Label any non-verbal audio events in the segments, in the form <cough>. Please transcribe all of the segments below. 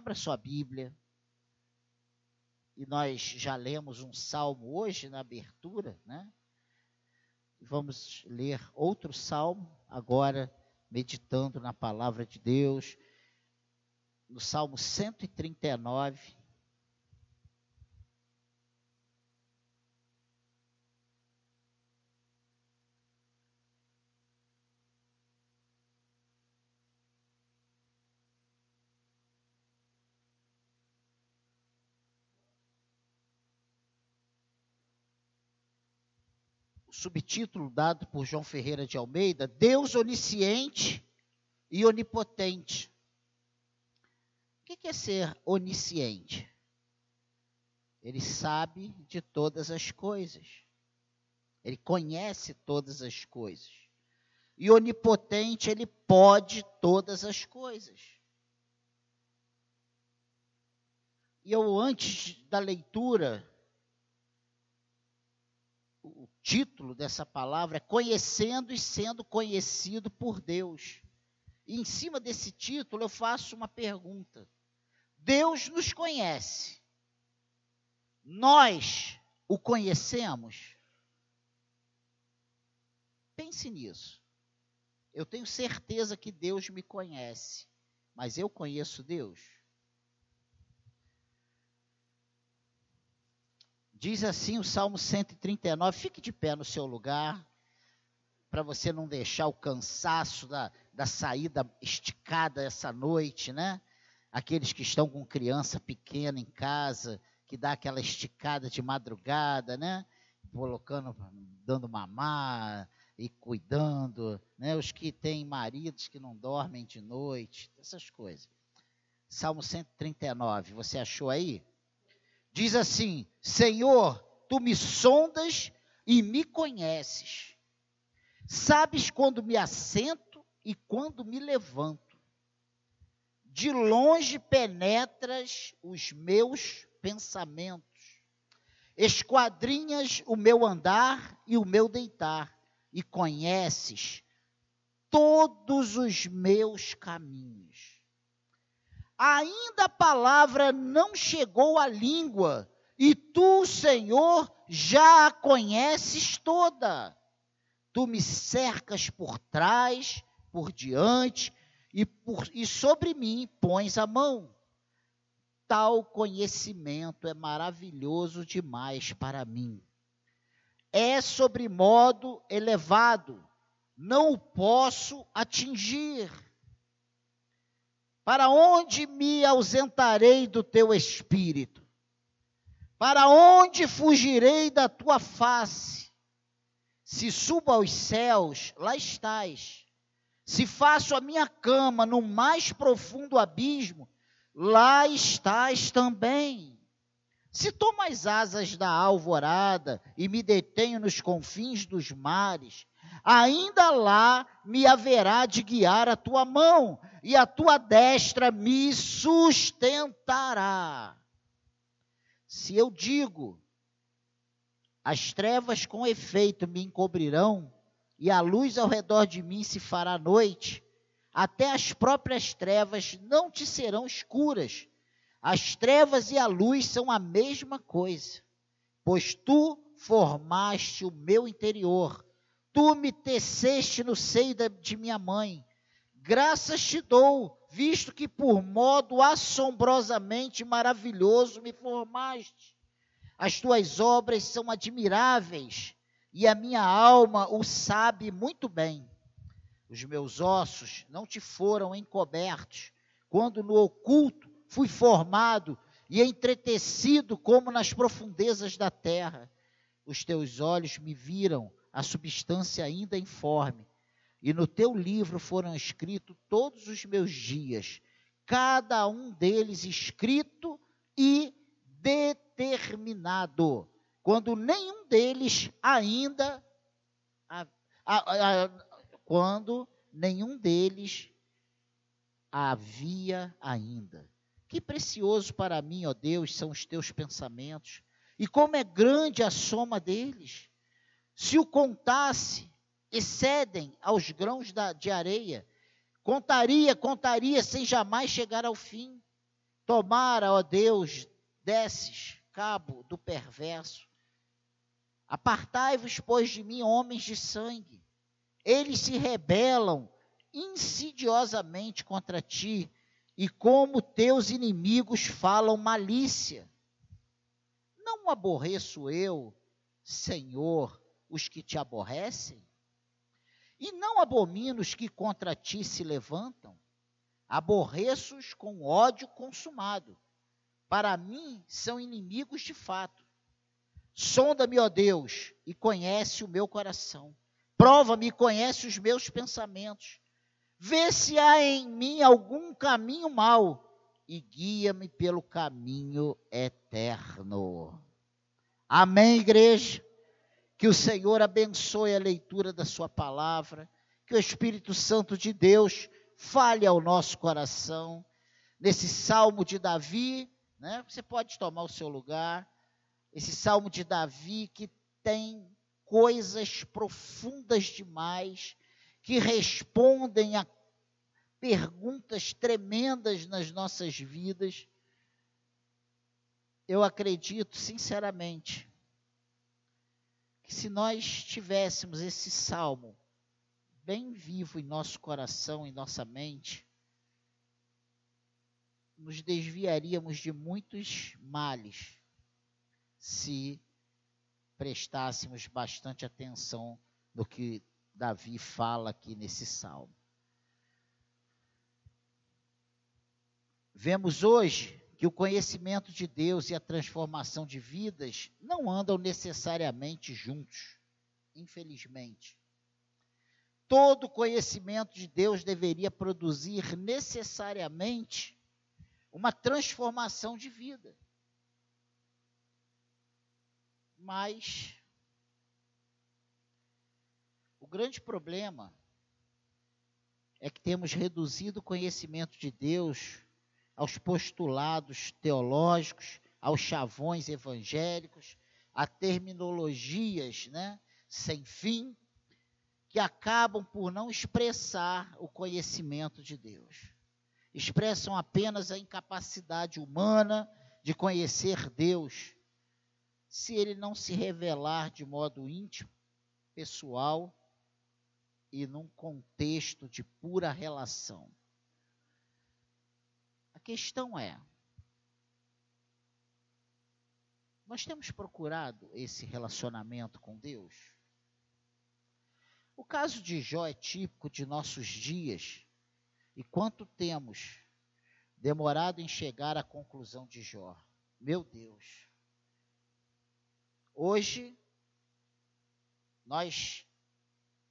Abra sua Bíblia. E nós já lemos um salmo hoje na abertura, né? Vamos ler outro salmo agora, meditando na palavra de Deus, no Salmo 139. Subtítulo dado por João Ferreira de Almeida, Deus onisciente e onipotente. O que é ser onisciente? Ele sabe de todas as coisas. Ele conhece todas as coisas. E onipotente, ele pode todas as coisas. E eu, antes da leitura o título dessa palavra é Conhecendo e sendo conhecido por Deus. E em cima desse título eu faço uma pergunta: Deus nos conhece. Nós o conhecemos? Pense nisso. Eu tenho certeza que Deus me conhece, mas eu conheço Deus? Diz assim o Salmo 139, fique de pé no seu lugar, para você não deixar o cansaço da, da saída esticada essa noite, né? Aqueles que estão com criança pequena em casa, que dá aquela esticada de madrugada, né? Colocando, dando mamar e cuidando, né? Os que têm maridos que não dormem de noite, essas coisas. Salmo 139, você achou aí? Diz assim: Senhor, tu me sondas e me conheces. Sabes quando me assento e quando me levanto. De longe penetras os meus pensamentos. Esquadrinhas o meu andar e o meu deitar, e conheces todos os meus caminhos ainda a palavra não chegou à língua, e tu, Senhor, já a conheces toda. Tu me cercas por trás, por diante, e, por, e sobre mim pões a mão. Tal conhecimento é maravilhoso demais para mim. É sobre modo elevado, não o posso atingir para onde me ausentarei do teu espírito? Para onde fugirei da tua face? Se subo aos céus, lá estás. Se faço a minha cama no mais profundo abismo, lá estás também. Se tomo as asas da alvorada e me detenho nos confins dos mares, ainda lá me haverá de guiar a tua mão, e a tua destra me sustentará. Se eu digo, as trevas com efeito me encobrirão, e a luz ao redor de mim se fará noite, até as próprias trevas não te serão escuras. As trevas e a luz são a mesma coisa, pois tu formaste o meu interior Tu me teceste no seio de minha mãe. Graças te dou, visto que por modo assombrosamente maravilhoso me formaste. As tuas obras são admiráveis, e a minha alma o sabe muito bem. Os meus ossos não te foram encobertos, quando no oculto fui formado e entretecido como nas profundezas da terra. Os teus olhos me viram a substância ainda informe. E no teu livro foram escritos todos os meus dias, cada um deles escrito e determinado, quando nenhum deles ainda a, a, a, quando nenhum deles havia ainda. Que precioso para mim, ó Deus, são os teus pensamentos, e como é grande a soma deles. Se o contasse, excedem aos grãos da, de areia. Contaria, contaria, sem jamais chegar ao fim. Tomara, ó Deus, desses cabo do perverso. Apartai-vos, pois, de mim, homens de sangue. Eles se rebelam insidiosamente contra ti, e como teus inimigos falam malícia. Não aborreço eu, Senhor, os que te aborrecem? E não abomino os que contra ti se levantam? Aborreço-os com ódio consumado. Para mim são inimigos de fato. Sonda-me, ó Deus, e conhece o meu coração. Prova-me e conhece os meus pensamentos. Vê se há em mim algum caminho mau e guia-me pelo caminho eterno. Amém, igreja? Que o Senhor abençoe a leitura da Sua palavra, que o Espírito Santo de Deus fale ao nosso coração. Nesse salmo de Davi, né? você pode tomar o seu lugar. Esse salmo de Davi que tem coisas profundas demais, que respondem a perguntas tremendas nas nossas vidas. Eu acredito, sinceramente, se nós tivéssemos esse salmo bem vivo em nosso coração, em nossa mente, nos desviaríamos de muitos males se prestássemos bastante atenção no que Davi fala aqui nesse salmo. Vemos hoje que o conhecimento de Deus e a transformação de vidas não andam necessariamente juntos, infelizmente. Todo conhecimento de Deus deveria produzir necessariamente uma transformação de vida. Mas o grande problema é que temos reduzido o conhecimento de Deus aos postulados teológicos, aos chavões evangélicos, a terminologias né, sem fim, que acabam por não expressar o conhecimento de Deus. Expressam apenas a incapacidade humana de conhecer Deus, se ele não se revelar de modo íntimo, pessoal e num contexto de pura relação. A questão é: nós temos procurado esse relacionamento com Deus? O caso de Jó é típico de nossos dias e quanto temos demorado em chegar à conclusão de Jó. Meu Deus. Hoje, nós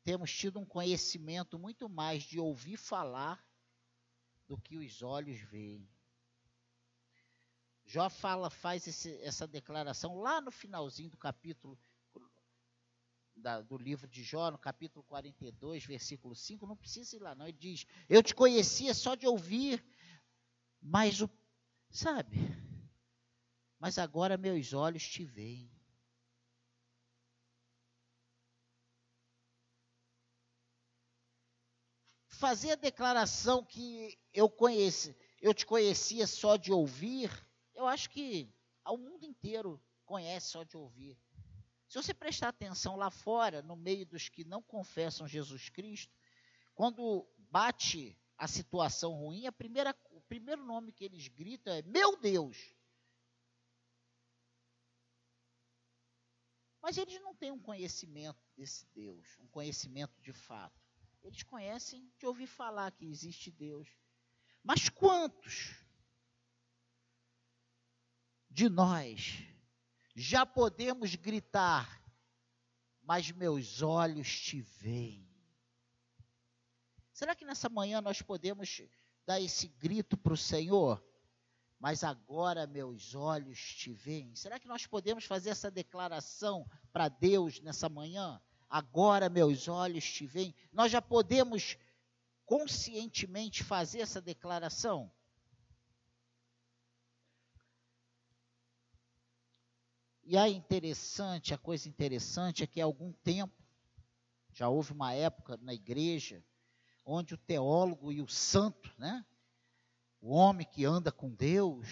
temos tido um conhecimento muito mais de ouvir falar do que os olhos veem. Jó fala, faz esse, essa declaração lá no finalzinho do capítulo da, do livro de Jó, no capítulo 42, versículo 5, não precisa ir lá, não. Ele diz: Eu te conhecia só de ouvir, mas o. Sabe? Mas agora meus olhos te veem. Fazer a declaração que eu conheci, eu te conhecia só de ouvir, eu acho que o mundo inteiro conhece só de ouvir. Se você prestar atenção lá fora, no meio dos que não confessam Jesus Cristo, quando bate a situação ruim, a primeira, o primeiro nome que eles gritam é: Meu Deus! Mas eles não têm um conhecimento desse Deus, um conhecimento de fato. Eles conhecem de ouvir falar que existe Deus. Mas quantos de nós já podemos gritar, mas meus olhos te veem? Será que nessa manhã nós podemos dar esse grito para o Senhor? Mas agora meus olhos te veem. Será que nós podemos fazer essa declaração para Deus nessa manhã? Agora meus olhos te veem. Nós já podemos conscientemente fazer essa declaração? E a interessante, a coisa interessante é que há algum tempo, já houve uma época na igreja, onde o teólogo e o santo, né, o homem que anda com Deus,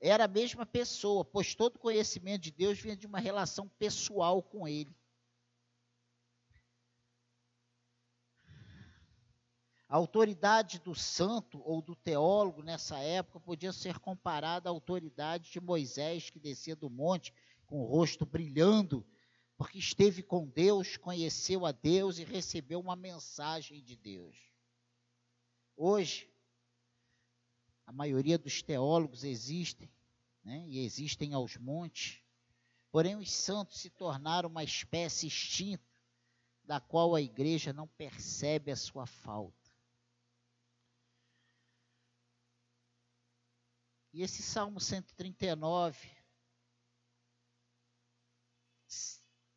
era a mesma pessoa, pois todo conhecimento de Deus vinha de uma relação pessoal com Ele. A autoridade do santo ou do teólogo nessa época podia ser comparada à autoridade de Moisés, que descia do monte com o rosto brilhando, porque esteve com Deus, conheceu a Deus e recebeu uma mensagem de Deus. Hoje, a maioria dos teólogos existem, né, e existem aos montes, porém os santos se tornaram uma espécie extinta, da qual a igreja não percebe a sua falta. E esse Salmo 139,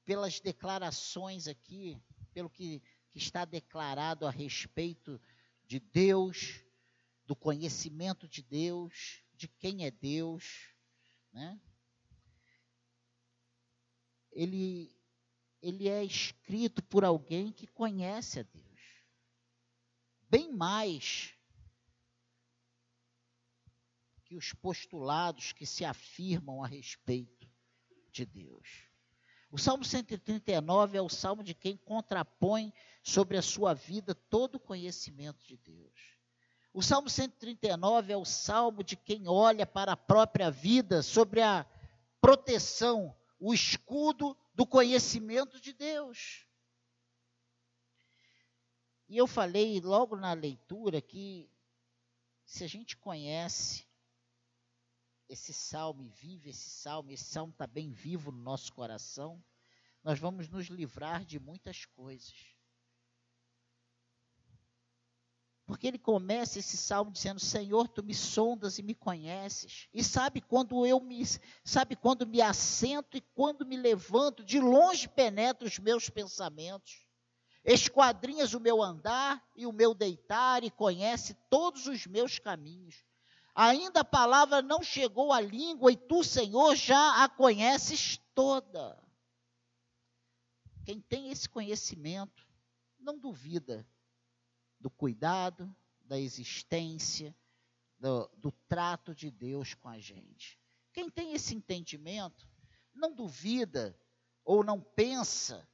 pelas declarações aqui, pelo que, que está declarado a respeito de Deus, do conhecimento de Deus, de quem é Deus, né? Ele, ele é escrito por alguém que conhece a Deus. Bem mais que os postulados que se afirmam a respeito de Deus. O Salmo 139 é o salmo de quem contrapõe sobre a sua vida todo o conhecimento de Deus. O Salmo 139 é o salmo de quem olha para a própria vida sobre a proteção, o escudo do conhecimento de Deus. E eu falei logo na leitura que se a gente conhece esse salmo vive esse salmo, esse salmo está bem vivo no nosso coração, nós vamos nos livrar de muitas coisas. Porque ele começa esse salmo dizendo: Senhor, tu me sondas e me conheces, e sabe quando eu me sabe quando me assento e quando me levanto, de longe penetra os meus pensamentos. Esquadrinhas o meu andar e o meu deitar e conhece todos os meus caminhos. Ainda a palavra não chegou à língua e tu, Senhor, já a conheces toda. Quem tem esse conhecimento não duvida do cuidado, da existência, do, do trato de Deus com a gente. Quem tem esse entendimento não duvida ou não pensa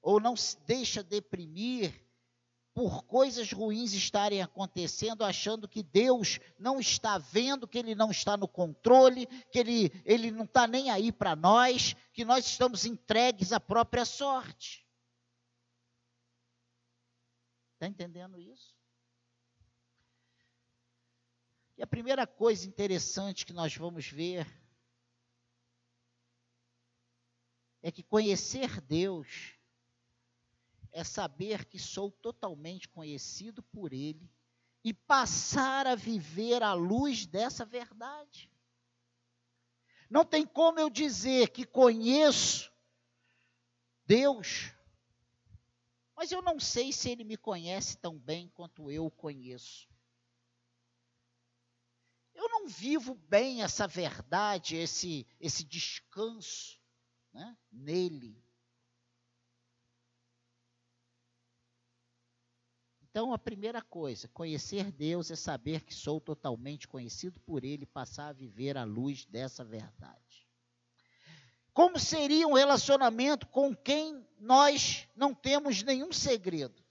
ou não se deixa deprimir por coisas ruins estarem acontecendo, achando que Deus não está vendo, que Ele não está no controle, que Ele, ele não está nem aí para nós, que nós estamos entregues à própria sorte. Está entendendo isso? E a primeira coisa interessante que nós vamos ver é que conhecer Deus é saber que sou totalmente conhecido por Ele e passar a viver à luz dessa verdade. Não tem como eu dizer que conheço Deus, mas eu não sei se Ele me conhece tão bem quanto eu o conheço. Eu não vivo bem essa verdade, esse, esse descanso né, nele. Então, a primeira coisa, conhecer Deus é saber que sou totalmente conhecido por Ele e passar a viver à luz dessa verdade. Como seria um relacionamento com quem nós não temos nenhum segredo?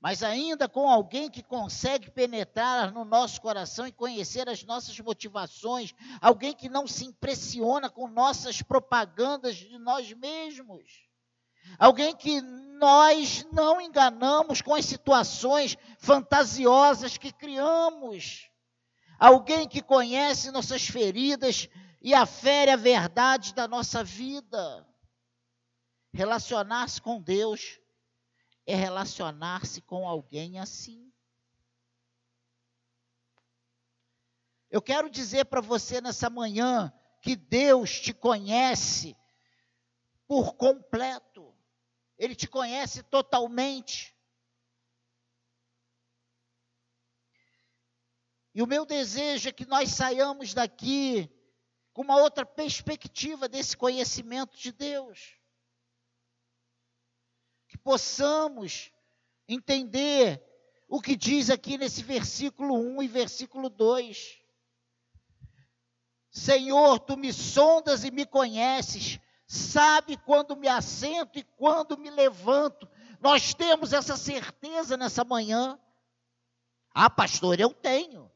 Mas ainda com alguém que consegue penetrar no nosso coração e conhecer as nossas motivações, alguém que não se impressiona com nossas propagandas de nós mesmos Alguém que nós não enganamos com as situações fantasiosas que criamos. Alguém que conhece nossas feridas e afere a verdade da nossa vida. Relacionar-se com Deus é relacionar-se com alguém assim. Eu quero dizer para você nessa manhã que Deus te conhece por completo. Ele te conhece totalmente. E o meu desejo é que nós saiamos daqui com uma outra perspectiva desse conhecimento de Deus. Que possamos entender o que diz aqui nesse versículo 1 e versículo 2. Senhor, tu me sondas e me conheces, sabe quando me assento e quando me levanto. Nós temos essa certeza nessa manhã. Ah, pastor, eu tenho.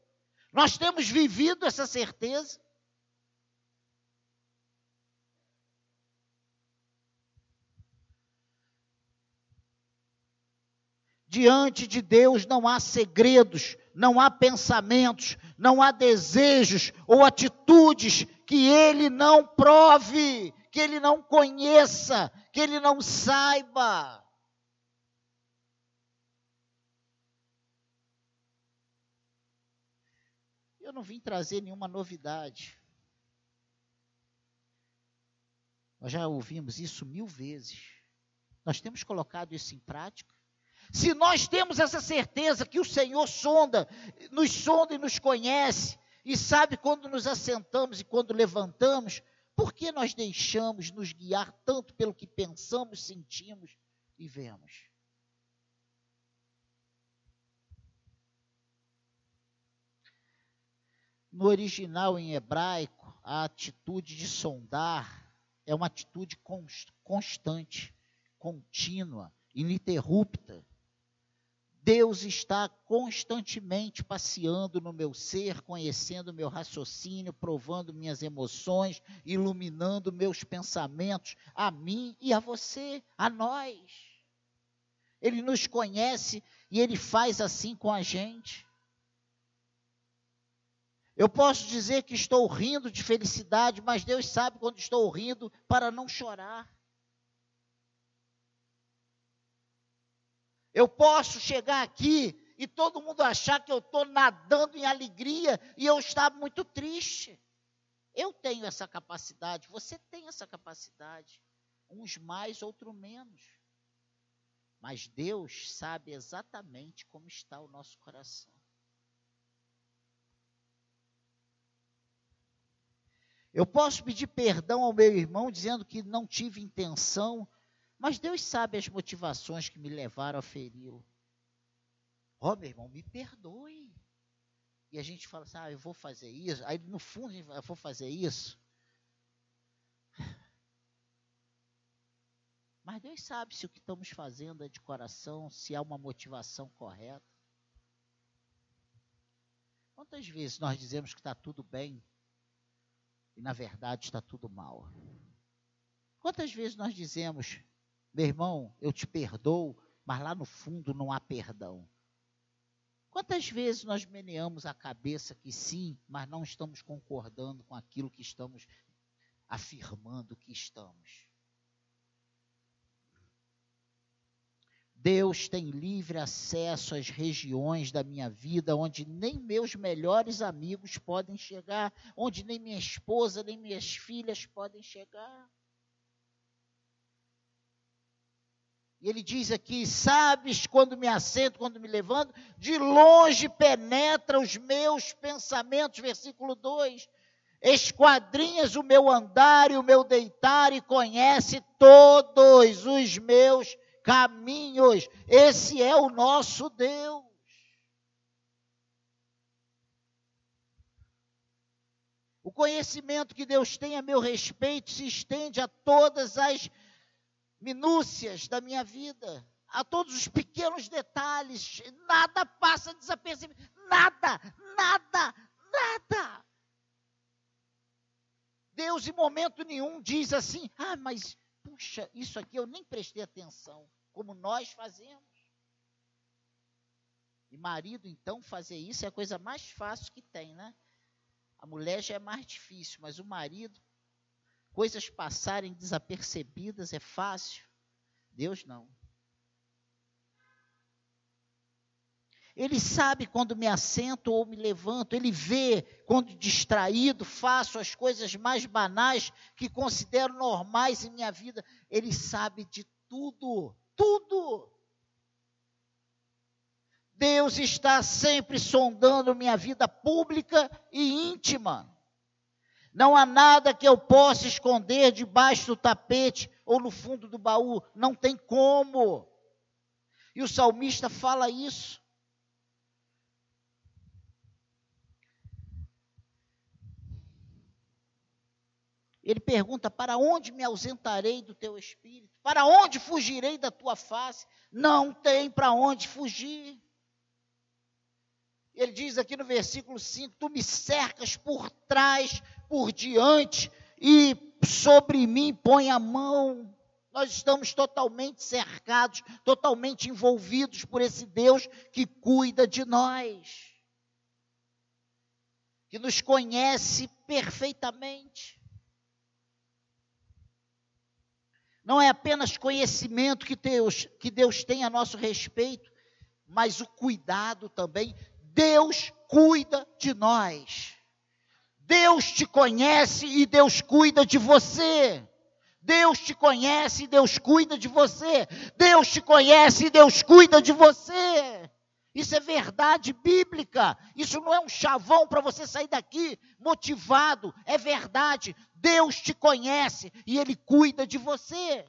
Nós temos vivido essa certeza. Diante de Deus não há segredos, não há pensamentos, não há desejos ou atitudes que Ele não prove, que Ele não conheça, que Ele não saiba. Eu não vim trazer nenhuma novidade. Nós já ouvimos isso mil vezes. Nós temos colocado isso em prática. Se nós temos essa certeza que o Senhor sonda, nos sonda e nos conhece, e sabe quando nos assentamos e quando levantamos, por que nós deixamos nos guiar tanto pelo que pensamos, sentimos e vemos? No original em hebraico, a atitude de sondar é uma atitude constante, contínua, ininterrupta. Deus está constantemente passeando no meu ser, conhecendo meu raciocínio, provando minhas emoções, iluminando meus pensamentos, a mim e a você, a nós. Ele nos conhece e ele faz assim com a gente. Eu posso dizer que estou rindo de felicidade, mas Deus sabe quando estou rindo para não chorar. Eu posso chegar aqui e todo mundo achar que eu estou nadando em alegria e eu estar muito triste. Eu tenho essa capacidade, você tem essa capacidade. Uns mais, outros menos. Mas Deus sabe exatamente como está o nosso coração. Eu posso pedir perdão ao meu irmão dizendo que não tive intenção mas Deus sabe as motivações que me levaram a feri-lo. Ó, oh, meu irmão, me perdoe. E a gente fala assim, ah, eu vou fazer isso. Aí no fundo, eu vou fazer isso. <sighs> Mas Deus sabe se o que estamos fazendo é de coração, se há uma motivação correta. Quantas vezes nós dizemos que está tudo bem e na verdade está tudo mal? Quantas vezes nós dizemos meu irmão, eu te perdoo, mas lá no fundo não há perdão. Quantas vezes nós meneamos a cabeça que sim, mas não estamos concordando com aquilo que estamos afirmando que estamos? Deus tem livre acesso às regiões da minha vida onde nem meus melhores amigos podem chegar, onde nem minha esposa, nem minhas filhas podem chegar. E ele diz aqui: Sabes quando me assento, quando me levanto, de longe penetra os meus pensamentos. Versículo 2: Esquadrinhas o meu andar e o meu deitar, e conhece todos os meus caminhos. Esse é o nosso Deus. O conhecimento que Deus tem a meu respeito se estende a todas as minúcias da minha vida, a todos os pequenos detalhes, nada passa desapercebido, nada, nada, nada. Deus em momento nenhum diz assim: "Ah, mas puxa, isso aqui eu nem prestei atenção", como nós fazemos. E marido, então, fazer isso é a coisa mais fácil que tem, né? A mulher já é mais difícil, mas o marido coisas passarem desapercebidas é fácil. Deus não. Ele sabe quando me assento ou me levanto, ele vê quando distraído faço as coisas mais banais que considero normais em minha vida. Ele sabe de tudo, tudo. Deus está sempre sondando minha vida pública e íntima. Não há nada que eu possa esconder debaixo do tapete ou no fundo do baú. Não tem como. E o salmista fala isso. Ele pergunta: Para onde me ausentarei do teu espírito? Para onde fugirei da tua face? Não tem para onde fugir. Ele diz aqui no versículo 5: Tu me cercas por trás por diante, e sobre mim põe a mão. Nós estamos totalmente cercados, totalmente envolvidos por esse Deus que cuida de nós, que nos conhece perfeitamente. Não é apenas conhecimento que Deus, que Deus tem a nosso respeito, mas o cuidado também. Deus cuida de nós. Deus te conhece e Deus cuida de você. Deus te conhece e Deus cuida de você. Deus te conhece e Deus cuida de você. Isso é verdade bíblica. Isso não é um chavão para você sair daqui motivado. É verdade. Deus te conhece e Ele cuida de você.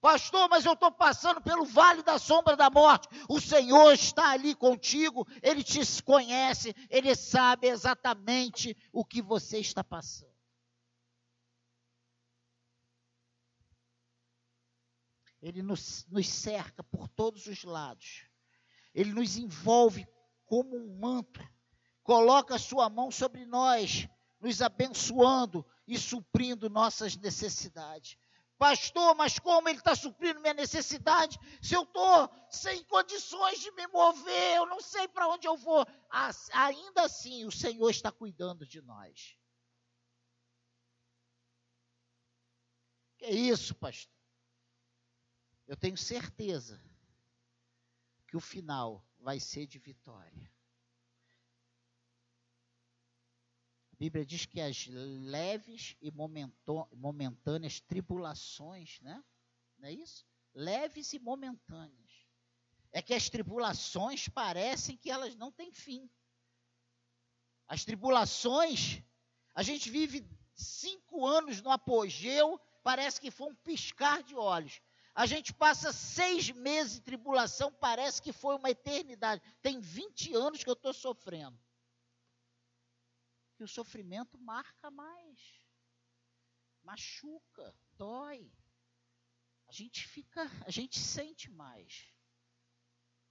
Pastor, mas eu estou passando pelo vale da sombra da morte. O Senhor está ali contigo, Ele te conhece, Ele sabe exatamente o que você está passando. Ele nos, nos cerca por todos os lados. Ele nos envolve como um manto. Coloca a sua mão sobre nós, nos abençoando e suprindo nossas necessidades. Pastor, mas como ele está suprindo minha necessidade? Se eu estou sem condições de me mover, eu não sei para onde eu vou. ainda assim, o Senhor está cuidando de nós. Que é isso, pastor? Eu tenho certeza que o final vai ser de vitória. Bíblia diz que as leves e momentâneas tribulações, né? Não é isso? Leves e momentâneas. É que as tribulações parecem que elas não têm fim. As tribulações, a gente vive cinco anos no apogeu, parece que foi um piscar de olhos. A gente passa seis meses de tribulação, parece que foi uma eternidade. Tem 20 anos que eu estou sofrendo que o sofrimento marca mais, machuca, dói. A gente fica, a gente sente mais.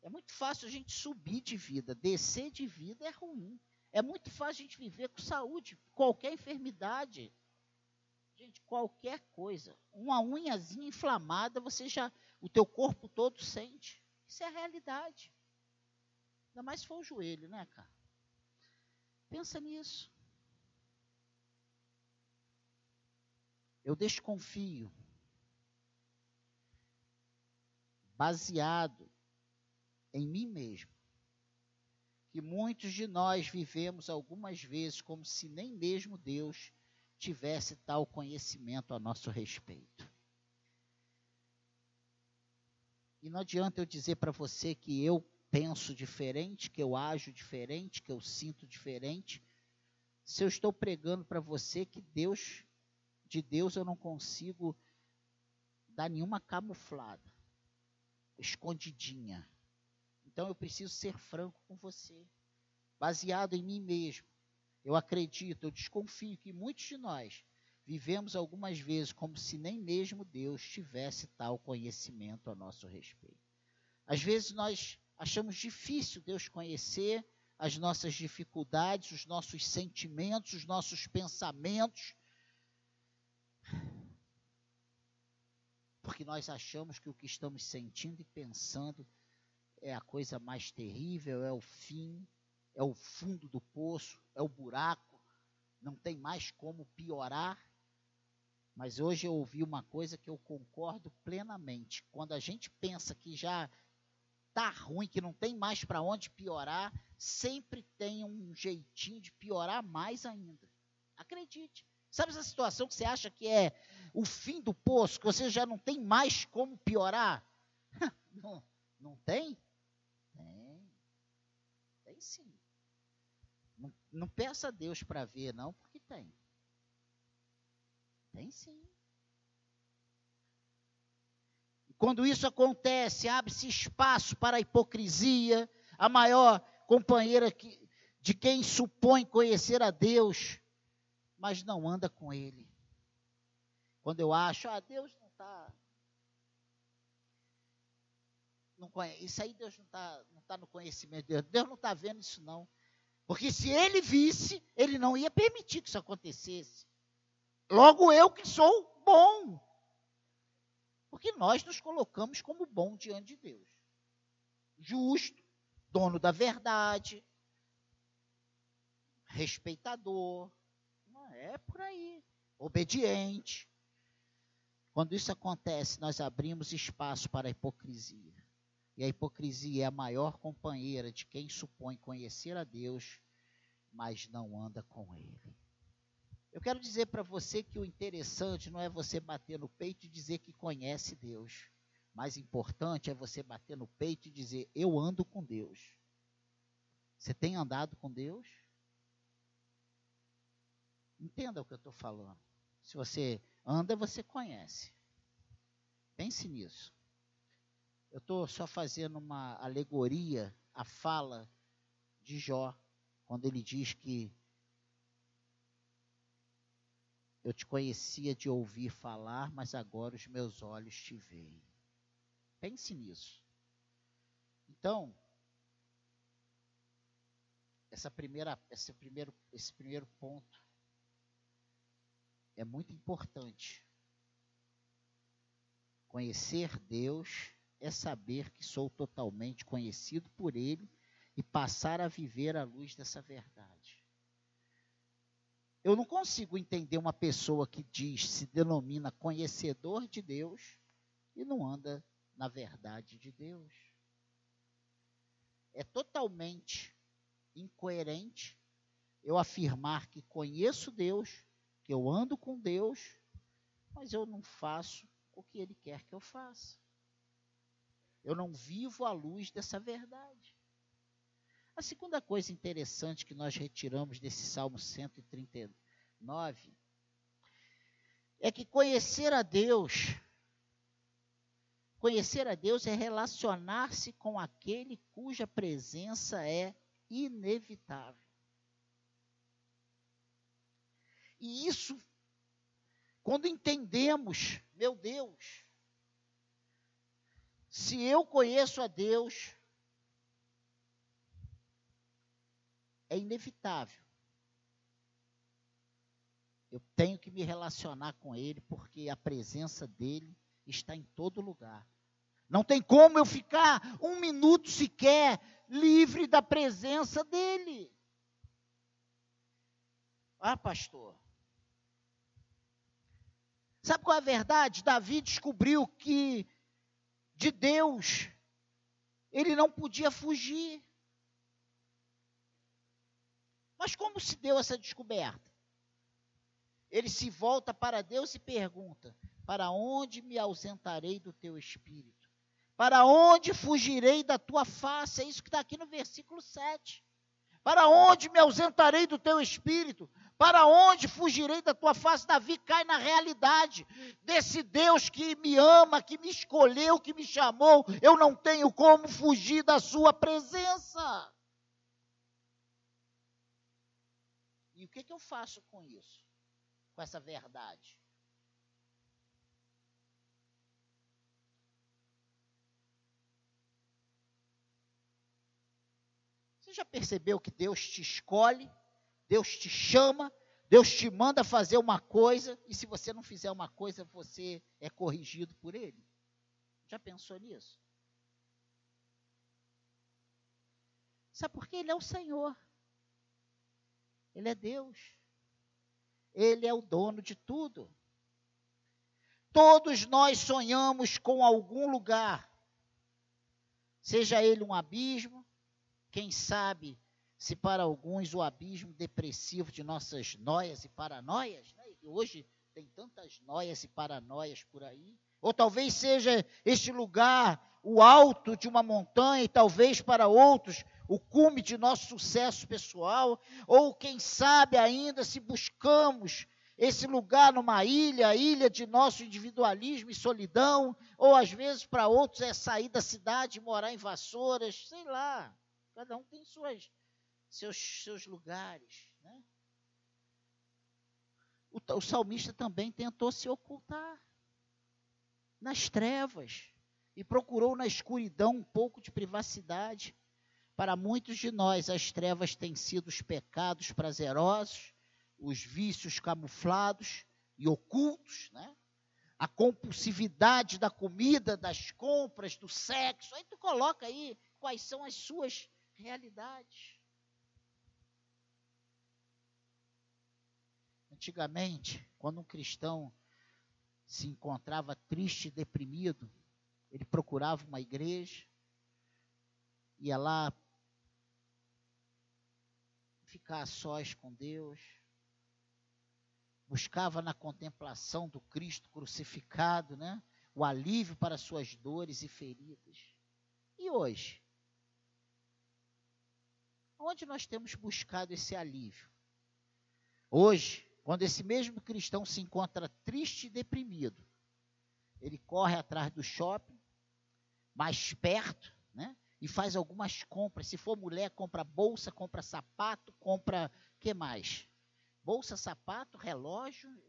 É muito fácil a gente subir de vida, descer de vida é ruim. É muito fácil a gente viver com saúde, qualquer enfermidade. Gente, qualquer coisa, uma unhazinha inflamada, você já, o teu corpo todo sente. Isso é a realidade. Ainda mais se for o joelho, né, cara? Pensa nisso. Eu desconfio, baseado em mim mesmo, que muitos de nós vivemos algumas vezes como se nem mesmo Deus tivesse tal conhecimento a nosso respeito. E não adianta eu dizer para você que eu penso diferente, que eu ajo diferente, que eu sinto diferente, se eu estou pregando para você que Deus de Deus eu não consigo dar nenhuma camuflada, escondidinha. Então eu preciso ser franco com você, baseado em mim mesmo. Eu acredito, eu desconfio que muitos de nós vivemos algumas vezes como se nem mesmo Deus tivesse tal conhecimento a nosso respeito. Às vezes nós achamos difícil Deus conhecer as nossas dificuldades, os nossos sentimentos, os nossos pensamentos, porque nós achamos que o que estamos sentindo e pensando é a coisa mais terrível, é o fim, é o fundo do poço, é o buraco, não tem mais como piorar. Mas hoje eu ouvi uma coisa que eu concordo plenamente. Quando a gente pensa que já tá ruim, que não tem mais para onde piorar, sempre tem um jeitinho de piorar mais ainda. Acredite. Sabe essa situação que você acha que é o fim do poço, que você já não tem mais como piorar? <laughs> não, não tem? Tem. Tem sim. Não, não peça a Deus para ver, não, porque tem. Tem sim. E quando isso acontece, abre-se espaço para a hipocrisia, a maior companheira que, de quem supõe conhecer a Deus mas não anda com ele. Quando eu acho, ah, Deus não está. Não conhece, isso aí Deus não está não tá no conhecimento de Deus. Deus não está vendo isso, não. Porque se ele visse, ele não ia permitir que isso acontecesse. Logo eu que sou bom. Porque nós nos colocamos como bom diante de Deus. Justo, dono da verdade, respeitador. É por aí. Obediente. Quando isso acontece, nós abrimos espaço para a hipocrisia. E a hipocrisia é a maior companheira de quem supõe conhecer a Deus, mas não anda com Ele. Eu quero dizer para você que o interessante não é você bater no peito e dizer que conhece Deus. Mais importante é você bater no peito e dizer: Eu ando com Deus. Você tem andado com Deus? Entenda o que eu estou falando. Se você anda, você conhece. Pense nisso. Eu estou só fazendo uma alegoria à fala de Jó, quando ele diz que eu te conhecia de ouvir falar, mas agora os meus olhos te veem. Pense nisso. Então, essa primeira, esse, primeiro, esse primeiro ponto é muito importante. Conhecer Deus é saber que sou totalmente conhecido por Ele e passar a viver à luz dessa verdade. Eu não consigo entender uma pessoa que diz, se denomina conhecedor de Deus e não anda na verdade de Deus. É totalmente incoerente eu afirmar que conheço Deus eu ando com Deus, mas eu não faço o que Ele quer que eu faça. Eu não vivo à luz dessa verdade. A segunda coisa interessante que nós retiramos desse Salmo 139 é que conhecer a Deus, conhecer a Deus é relacionar-se com aquele cuja presença é inevitável. E isso, quando entendemos, meu Deus, se eu conheço a Deus, é inevitável. Eu tenho que me relacionar com Ele, porque a presença dEle está em todo lugar. Não tem como eu ficar um minuto sequer livre da presença dEle. Ah, pastor, Sabe qual é a verdade? Davi descobriu que de Deus ele não podia fugir. Mas como se deu essa descoberta? Ele se volta para Deus e pergunta: Para onde me ausentarei do teu espírito? Para onde fugirei da tua face? É isso que está aqui no versículo 7. Para onde me ausentarei do teu espírito? Para onde fugirei da tua face? Davi cai na realidade desse Deus que me ama, que me escolheu, que me chamou. Eu não tenho como fugir da sua presença. E o que, que eu faço com isso? Com essa verdade? Você já percebeu que Deus te escolhe? Deus te chama, Deus te manda fazer uma coisa, e se você não fizer uma coisa, você é corrigido por Ele. Já pensou nisso? Sabe por quê? Ele é o Senhor. Ele é Deus. Ele é o dono de tudo. Todos nós sonhamos com algum lugar, seja ele um abismo, quem sabe se para alguns o abismo depressivo de nossas noias e paranoias, né? e hoje tem tantas noias e paranoias por aí, ou talvez seja este lugar o alto de uma montanha, e talvez para outros o cume de nosso sucesso pessoal, ou quem sabe ainda se buscamos esse lugar numa ilha, ilha de nosso individualismo e solidão, ou às vezes para outros é sair da cidade, morar em vassouras, sei lá. Cada um tem suas seus, seus lugares. Né? o, o salmista também tentou se ocultar nas trevas e procurou na escuridão um pouco de privacidade. Para muitos de nós, as trevas têm sido os pecados prazerosos, os vícios camuflados e ocultos, né? a compulsividade da comida, das compras, do sexo. Aí tu coloca aí quais são as suas realidades. Antigamente, quando um cristão se encontrava triste e deprimido, ele procurava uma igreja, ia lá ficar a sós com Deus, buscava na contemplação do Cristo crucificado, né, o alívio para suas dores e feridas. E hoje? Onde nós temos buscado esse alívio? Hoje, quando esse mesmo cristão se encontra triste e deprimido, ele corre atrás do shopping, mais perto, né? E faz algumas compras. Se for mulher, compra bolsa, compra sapato, compra que mais? bolsa, sapato, relógio,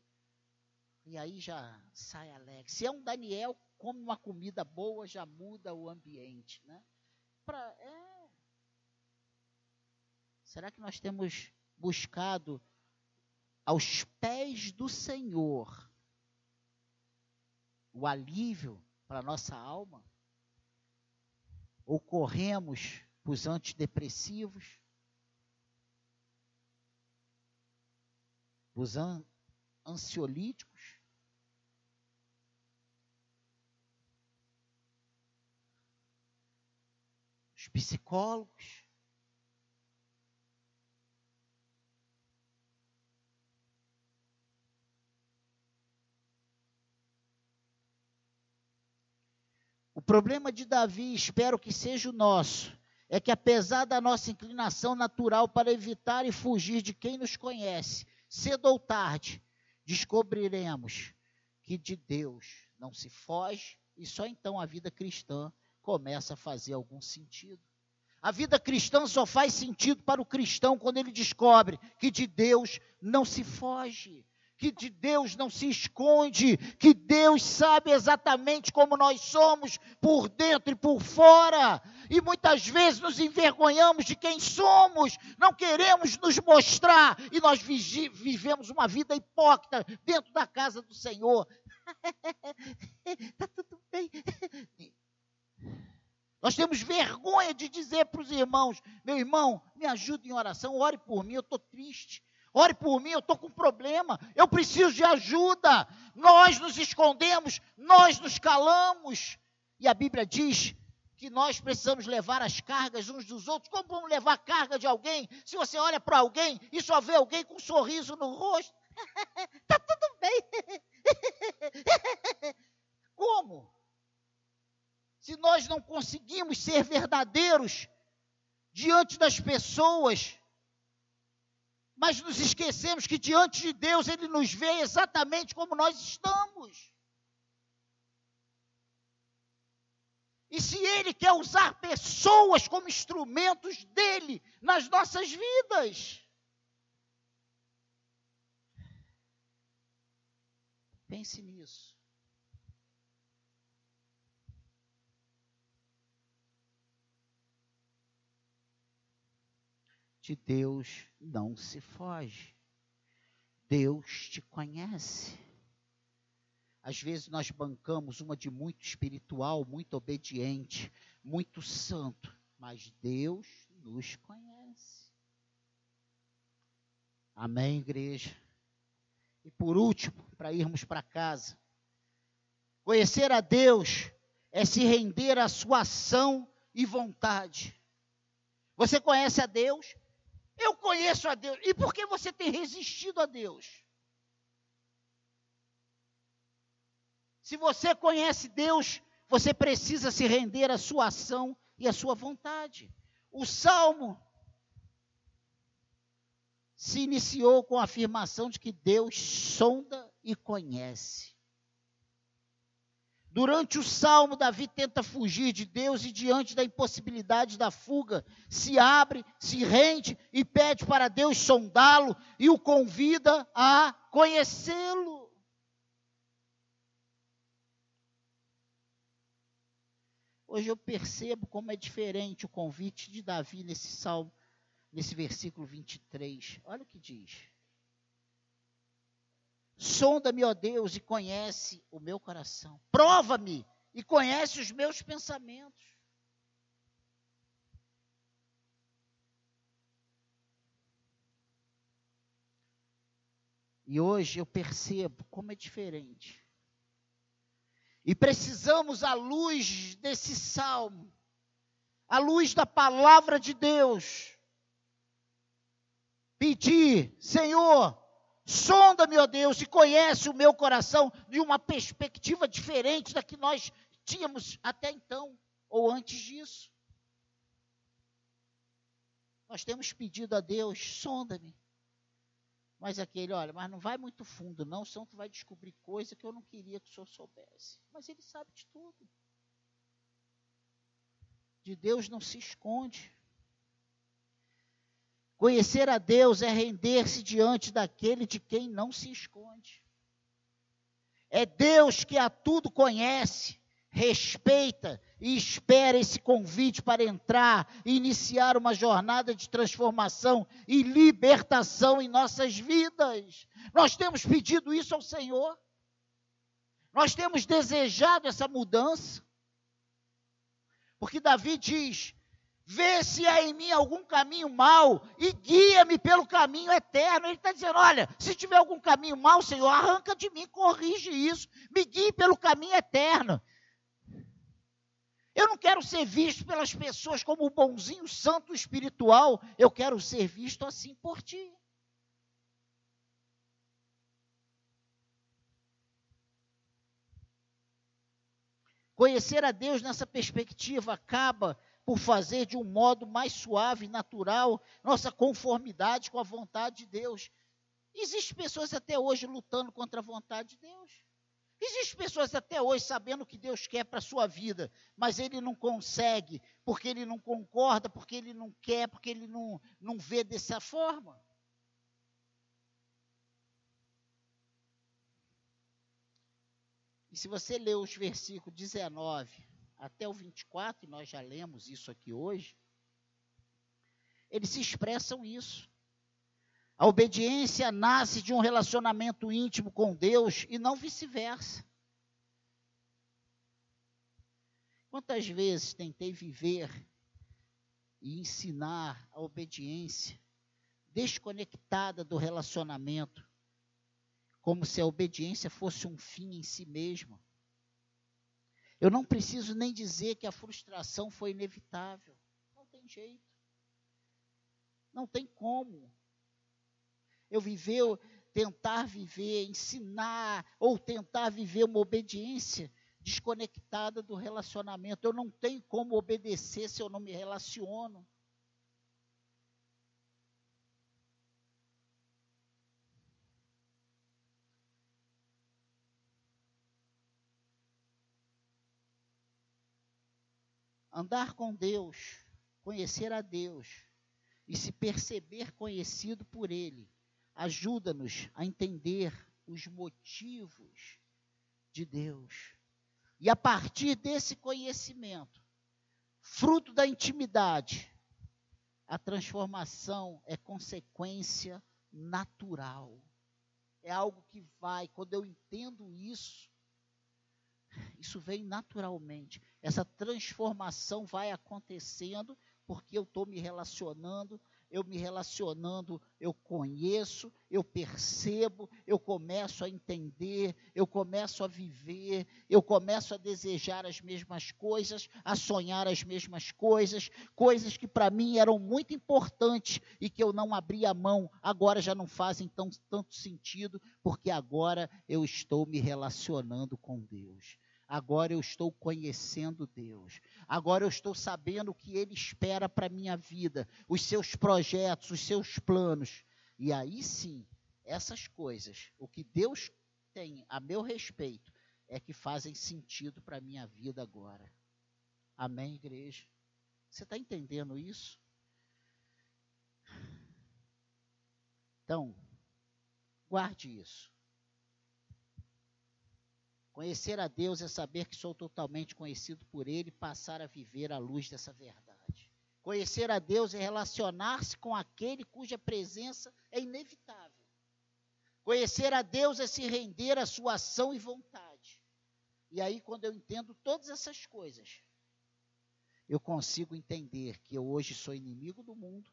e aí já sai alegre. Se é um Daniel, come uma comida boa, já muda o ambiente, né? Pra, é. Será que nós temos buscado aos pés do Senhor o alívio para a nossa alma? Ou corremos para os antidepressivos? os an ansiolíticos, os psicólogos, problema de Davi, espero que seja o nosso, é que apesar da nossa inclinação natural para evitar e fugir de quem nos conhece, cedo ou tarde, descobriremos que de Deus não se foge e só então a vida cristã começa a fazer algum sentido. A vida cristã só faz sentido para o cristão quando ele descobre que de Deus não se foge que de Deus não se esconde, que Deus sabe exatamente como nós somos, por dentro e por fora. E muitas vezes nos envergonhamos de quem somos, não queremos nos mostrar e nós vivemos uma vida hipócrita dentro da casa do Senhor. Está <laughs> tudo bem. Nós temos vergonha de dizer para os irmãos: meu irmão, me ajude em oração, ore por mim, eu estou triste. Ore por mim, eu estou com problema, eu preciso de ajuda. Nós nos escondemos, nós nos calamos. E a Bíblia diz que nós precisamos levar as cargas uns dos outros. Como vamos levar a carga de alguém se você olha para alguém e só vê alguém com um sorriso no rosto? Está <laughs> tudo bem. <laughs> Como? Se nós não conseguimos ser verdadeiros diante das pessoas, mas nos esquecemos que diante de Deus Ele nos vê exatamente como nós estamos. E se Ele quer usar pessoas como instrumentos dele nas nossas vidas, pense nisso. De Deus não se foge. Deus te conhece. Às vezes nós bancamos uma de muito espiritual, muito obediente, muito santo, mas Deus nos conhece. Amém, igreja? E por último, para irmos para casa, conhecer a Deus é se render à sua ação e vontade. Você conhece a Deus? Eu conheço a Deus. E por que você tem resistido a Deus? Se você conhece Deus, você precisa se render à sua ação e à sua vontade. O salmo se iniciou com a afirmação de que Deus sonda e conhece. Durante o salmo, Davi tenta fugir de Deus e, diante da impossibilidade da fuga, se abre, se rende e pede para Deus sondá-lo e o convida a conhecê-lo. Hoje eu percebo como é diferente o convite de Davi nesse salmo, nesse versículo 23. Olha o que diz. Sonda-me, ó Deus, e conhece o meu coração. Prova-me e conhece os meus pensamentos. E hoje eu percebo como é diferente. E precisamos, à luz desse salmo, à luz da palavra de Deus, pedir: Senhor, Sonda-me, ó Deus, e conhece o meu coração de uma perspectiva diferente da que nós tínhamos até então, ou antes disso. Nós temos pedido a Deus, sonda-me. Mas aquele, olha, mas não vai muito fundo, não, senão tu vai descobrir coisa que eu não queria que o senhor soubesse. Mas ele sabe de tudo. De Deus não se esconde. Conhecer a Deus é render-se diante daquele de quem não se esconde. É Deus que a tudo conhece, respeita e espera esse convite para entrar e iniciar uma jornada de transformação e libertação em nossas vidas. Nós temos pedido isso ao Senhor. Nós temos desejado essa mudança. Porque Davi diz: vê se há em mim algum caminho mau e guia-me pelo caminho eterno. Ele está dizendo: olha, se tiver algum caminho mau, Senhor, arranca de mim, corrige isso, me guie pelo caminho eterno. Eu não quero ser visto pelas pessoas como o bonzinho santo espiritual, eu quero ser visto assim por ti. Conhecer a Deus nessa perspectiva acaba por fazer de um modo mais suave e natural nossa conformidade com a vontade de Deus. Existem pessoas até hoje lutando contra a vontade de Deus. Existem pessoas até hoje sabendo o que Deus quer para a sua vida, mas ele não consegue, porque ele não concorda, porque ele não quer, porque ele não, não vê dessa forma. E se você ler os versículos 19 até o 24, e nós já lemos isso aqui hoje, eles expressam isso. A obediência nasce de um relacionamento íntimo com Deus e não vice-versa. Quantas vezes tentei viver e ensinar a obediência desconectada do relacionamento, como se a obediência fosse um fim em si mesma. Eu não preciso nem dizer que a frustração foi inevitável. Não tem jeito. Não tem como. Eu viver, tentar viver, ensinar ou tentar viver uma obediência desconectada do relacionamento. Eu não tenho como obedecer se eu não me relaciono. Andar com Deus, conhecer a Deus e se perceber conhecido por Ele, ajuda-nos a entender os motivos de Deus. E a partir desse conhecimento, fruto da intimidade, a transformação é consequência natural. É algo que vai, quando eu entendo isso, isso vem naturalmente. Essa transformação vai acontecendo porque eu estou me relacionando, eu me relacionando, eu conheço, eu percebo, eu começo a entender, eu começo a viver, eu começo a desejar as mesmas coisas, a sonhar as mesmas coisas, coisas que para mim eram muito importantes e que eu não abria mão, agora já não fazem tão, tanto sentido, porque agora eu estou me relacionando com Deus. Agora eu estou conhecendo Deus. Agora eu estou sabendo o que Ele espera para a minha vida, os seus projetos, os seus planos. E aí sim, essas coisas, o que Deus tem a meu respeito, é que fazem sentido para a minha vida agora. Amém, igreja? Você está entendendo isso? Então, guarde isso. Conhecer a Deus é saber que sou totalmente conhecido por Ele e passar a viver à luz dessa verdade. Conhecer a Deus é relacionar-se com aquele cuja presença é inevitável. Conhecer a Deus é se render à sua ação e vontade. E aí, quando eu entendo todas essas coisas, eu consigo entender que eu hoje sou inimigo do mundo,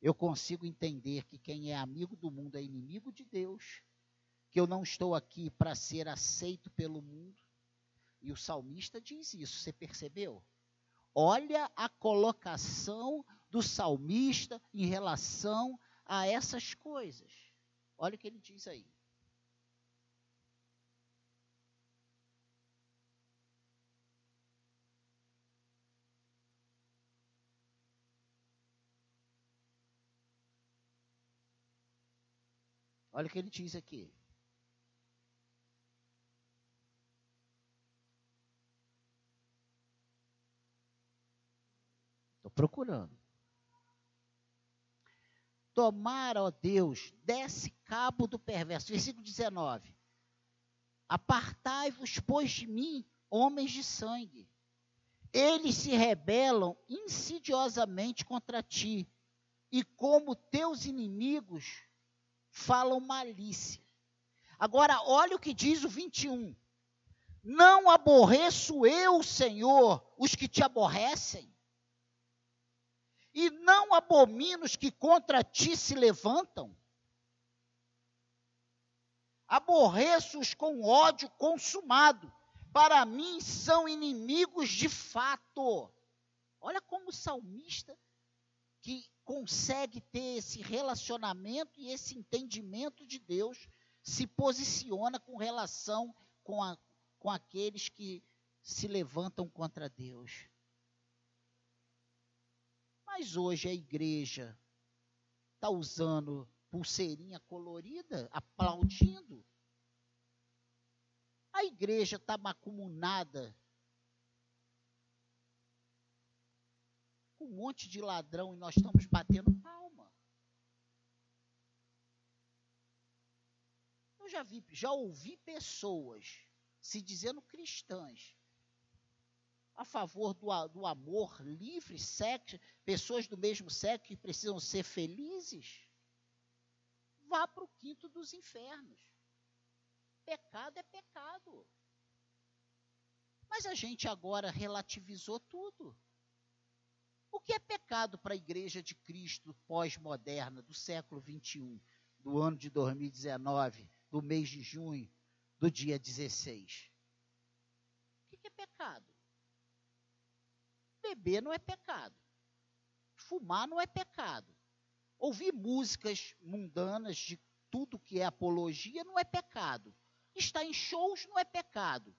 eu consigo entender que quem é amigo do mundo é inimigo de Deus, que eu não estou aqui para ser aceito pelo mundo. E o salmista diz isso, você percebeu? Olha a colocação do salmista em relação a essas coisas. Olha o que ele diz aí. Olha o que ele diz aqui. Procurando. Tomar, ó Deus, desce cabo do perverso. Versículo 19. Apartai-vos, pois, de mim, homens de sangue. Eles se rebelam insidiosamente contra ti, e como teus inimigos falam malícia. Agora, olha o que diz o 21. Não aborreço eu, Senhor, os que te aborrecem e não abomina os que contra ti se levantam. Aborreço-os com ódio consumado, para mim são inimigos de fato. Olha como o salmista que consegue ter esse relacionamento e esse entendimento de Deus se posiciona com relação com, a, com aqueles que se levantam contra Deus. Mas hoje a igreja está usando pulseirinha colorida, aplaudindo. A igreja está macumunada com um monte de ladrão e nós estamos batendo palma. Eu já vi, já ouvi pessoas se dizendo cristãs, a favor do, do amor livre, sexo, pessoas do mesmo sexo que precisam ser felizes, vá para o quinto dos infernos. Pecado é pecado. Mas a gente agora relativizou tudo. O que é pecado para a igreja de Cristo pós-moderna do século 21, do ano de 2019, do mês de junho, do dia 16? O que é pecado? Beber não é pecado. Fumar não é pecado. Ouvir músicas mundanas de tudo que é apologia não é pecado. Estar em shows não é pecado.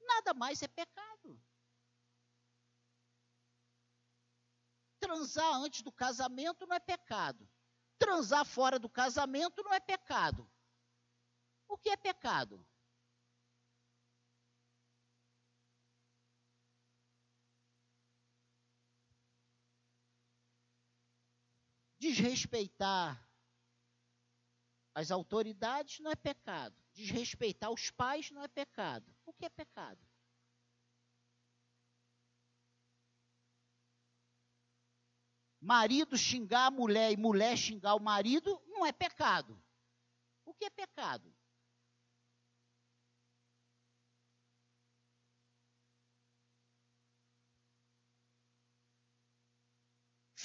Nada mais é pecado. Transar antes do casamento não é pecado. Transar fora do casamento não é pecado. O que é pecado? Desrespeitar as autoridades não é pecado. Desrespeitar os pais não é pecado. O que é pecado? Marido xingar a mulher e mulher xingar o marido não é pecado. O que é pecado?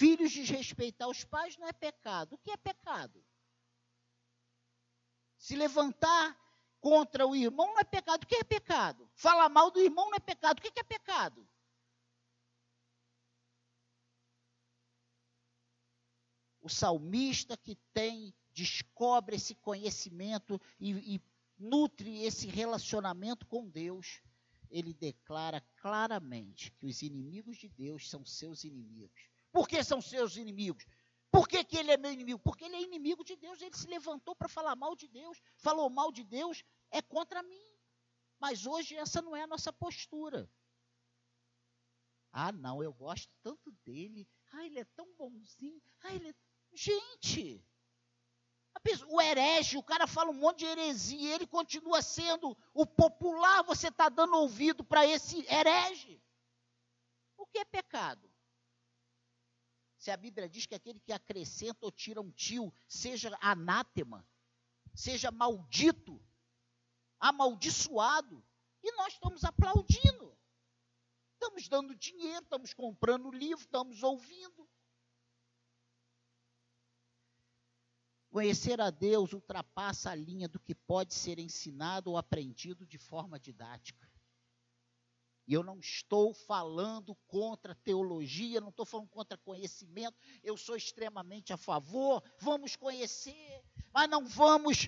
Filhos desrespeitar os pais não é pecado. O que é pecado? Se levantar contra o irmão não é pecado. O que é pecado? Falar mal do irmão não é pecado. O que é pecado? O salmista que tem, descobre esse conhecimento e, e nutre esse relacionamento com Deus, ele declara claramente que os inimigos de Deus são seus inimigos. Por que são seus inimigos? Por que, que ele é meu inimigo? Porque ele é inimigo de Deus. Ele se levantou para falar mal de Deus. Falou mal de Deus, é contra mim. Mas hoje essa não é a nossa postura. Ah, não, eu gosto tanto dele. Ah, ele é tão bonzinho. Ah, ele é... Gente, o herege, o cara fala um monte de heresia, ele continua sendo o popular, você está dando ouvido para esse herege. O que é pecado? Se a Bíblia diz que aquele que acrescenta ou tira um tio, seja anátema, seja maldito, amaldiçoado, e nós estamos aplaudindo. Estamos dando dinheiro, estamos comprando livro, estamos ouvindo. Conhecer a Deus ultrapassa a linha do que pode ser ensinado ou aprendido de forma didática. E eu não estou falando contra teologia, não estou falando contra conhecimento, eu sou extremamente a favor, vamos conhecer, mas não vamos.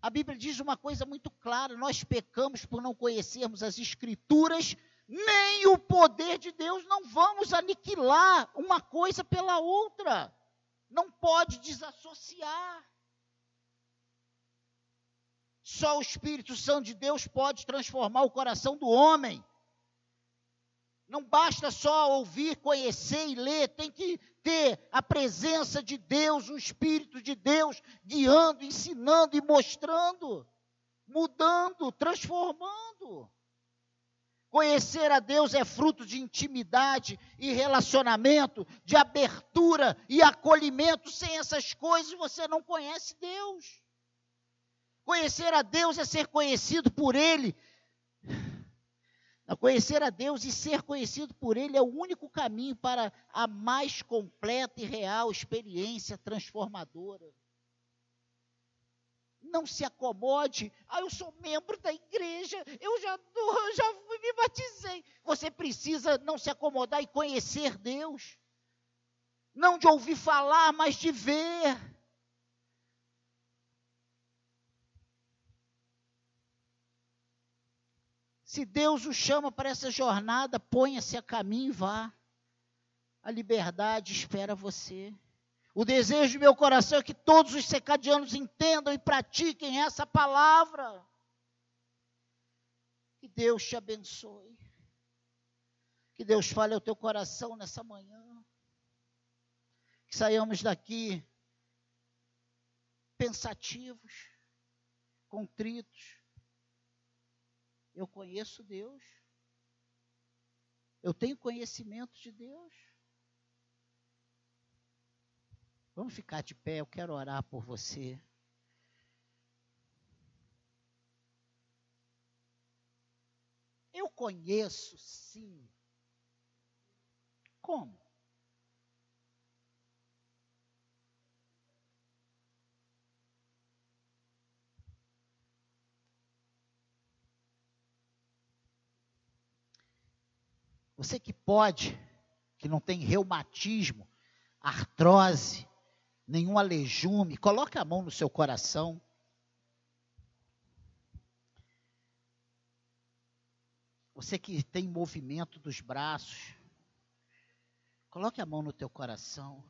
A Bíblia diz uma coisa muito clara: nós pecamos por não conhecermos as Escrituras, nem o poder de Deus, não vamos aniquilar uma coisa pela outra não pode desassociar. Só o Espírito Santo de Deus pode transformar o coração do homem. Não basta só ouvir, conhecer e ler, tem que ter a presença de Deus, o Espírito de Deus guiando, ensinando e mostrando, mudando, transformando. Conhecer a Deus é fruto de intimidade e relacionamento, de abertura e acolhimento. Sem essas coisas você não conhece Deus. Conhecer a Deus é ser conhecido por Ele. Conhecer a Deus e ser conhecido por Ele é o único caminho para a mais completa e real experiência transformadora não se acomode. Ah, eu sou membro da igreja, eu já, eu <laughs> já me batizei. Você precisa não se acomodar e conhecer Deus. Não de ouvir falar, mas de ver. Se Deus o chama para essa jornada, ponha-se a caminho e vá. A liberdade espera você. O desejo do meu coração é que todos os secadianos entendam e pratiquem essa palavra. Que Deus te abençoe. Que Deus fale ao teu coração nessa manhã. Que saiamos daqui pensativos, contritos. Eu conheço Deus. Eu tenho conhecimento de Deus. Vamos ficar de pé, eu quero orar por você. Eu conheço, sim. Como? Você que pode, que não tem reumatismo, artrose, nenhum alejume, coloque a mão no seu coração. Você que tem movimento dos braços, coloque a mão no teu coração.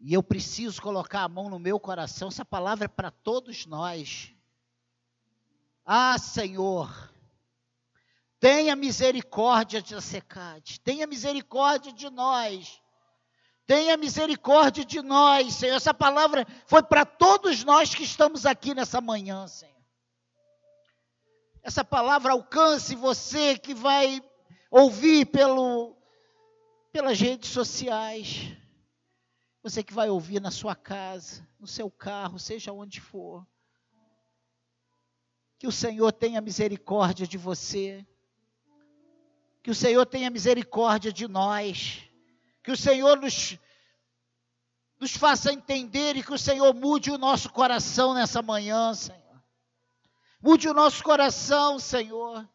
E eu preciso colocar a mão no meu coração. Essa palavra é para todos nós. Ah, Senhor, tenha misericórdia de Secade, tenha misericórdia de nós. Tenha misericórdia de nós, Senhor. Essa palavra foi para todos nós que estamos aqui nessa manhã, Senhor. Essa palavra alcance você que vai ouvir pelo, pelas redes sociais. Você que vai ouvir na sua casa, no seu carro, seja onde for. Que o Senhor tenha misericórdia de você. Que o Senhor tenha misericórdia de nós que o Senhor nos, nos faça entender e que o Senhor mude o nosso coração nessa manhã, Senhor. Mude o nosso coração, Senhor.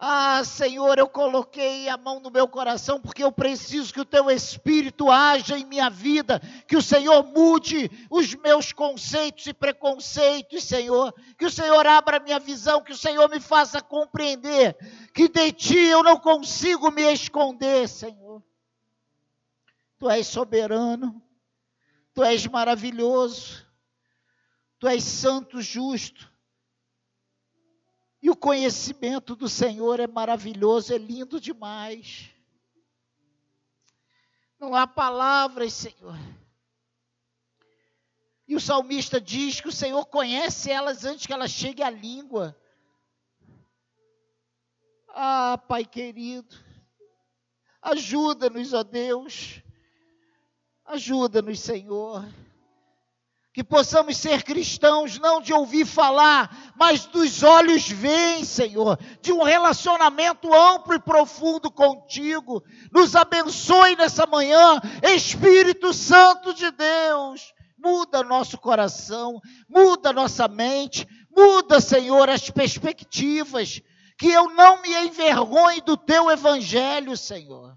Ah, Senhor, eu coloquei a mão no meu coração porque eu preciso que o teu espírito haja em minha vida, que o Senhor mude os meus conceitos e preconceitos, Senhor, que o Senhor abra minha visão, que o Senhor me faça compreender que de ti eu não consigo me esconder, Senhor. Tu és soberano, Tu és maravilhoso, Tu és santo, justo. O conhecimento do Senhor é maravilhoso, é lindo demais. Não há palavras, Senhor. E o salmista diz que o Senhor conhece elas antes que elas cheguem à língua. Ah, Pai querido, ajuda-nos, ó Deus, ajuda-nos, Senhor. Que possamos ser cristãos, não de ouvir falar, mas dos olhos veem, Senhor, de um relacionamento amplo e profundo contigo. Nos abençoe nessa manhã, Espírito Santo de Deus. Muda nosso coração, muda nossa mente, muda, Senhor, as perspectivas que eu não me envergonhe do teu evangelho, Senhor,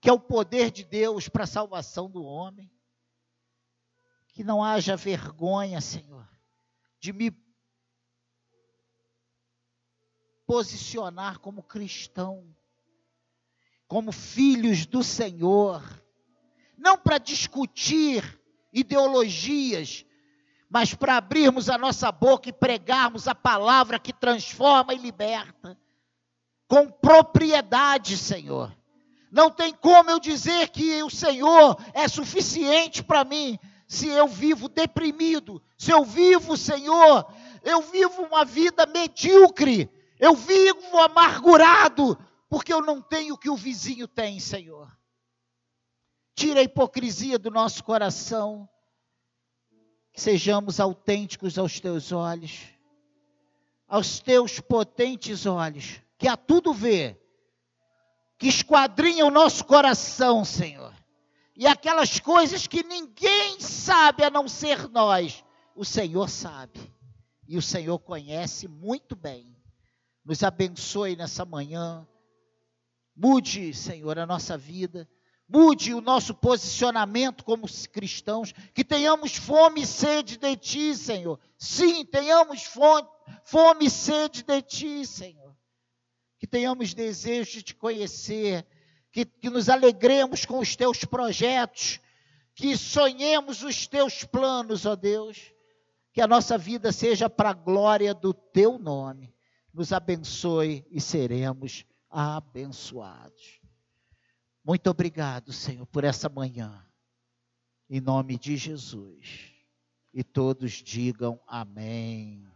que é o poder de Deus para a salvação do homem. Que não haja vergonha, Senhor, de me posicionar como cristão, como filhos do Senhor, não para discutir ideologias, mas para abrirmos a nossa boca e pregarmos a palavra que transforma e liberta, com propriedade, Senhor. Não tem como eu dizer que o Senhor é suficiente para mim, se eu vivo deprimido, se eu vivo, Senhor, eu vivo uma vida medíocre, eu vivo amargurado, porque eu não tenho o que o vizinho tem, Senhor. Tira a hipocrisia do nosso coração sejamos autênticos aos teus olhos, aos teus potentes olhos, que a tudo vê, que esquadrinha o nosso coração, Senhor. E aquelas coisas que ninguém sabe a não ser nós, o Senhor sabe. E o Senhor conhece muito bem. Nos abençoe nessa manhã. Mude, Senhor, a nossa vida mude o nosso posicionamento como cristãos, que tenhamos fome e sede de Ti, Senhor. Sim, tenhamos fome, fome e sede de Ti, Senhor. Que tenhamos desejo de Te conhecer, que, que nos alegremos com os Teus projetos, que sonhemos os Teus planos, ó Deus. Que a nossa vida seja para a glória do Teu nome. Nos abençoe e seremos abençoados. Muito obrigado, Senhor, por essa manhã. Em nome de Jesus. E todos digam amém.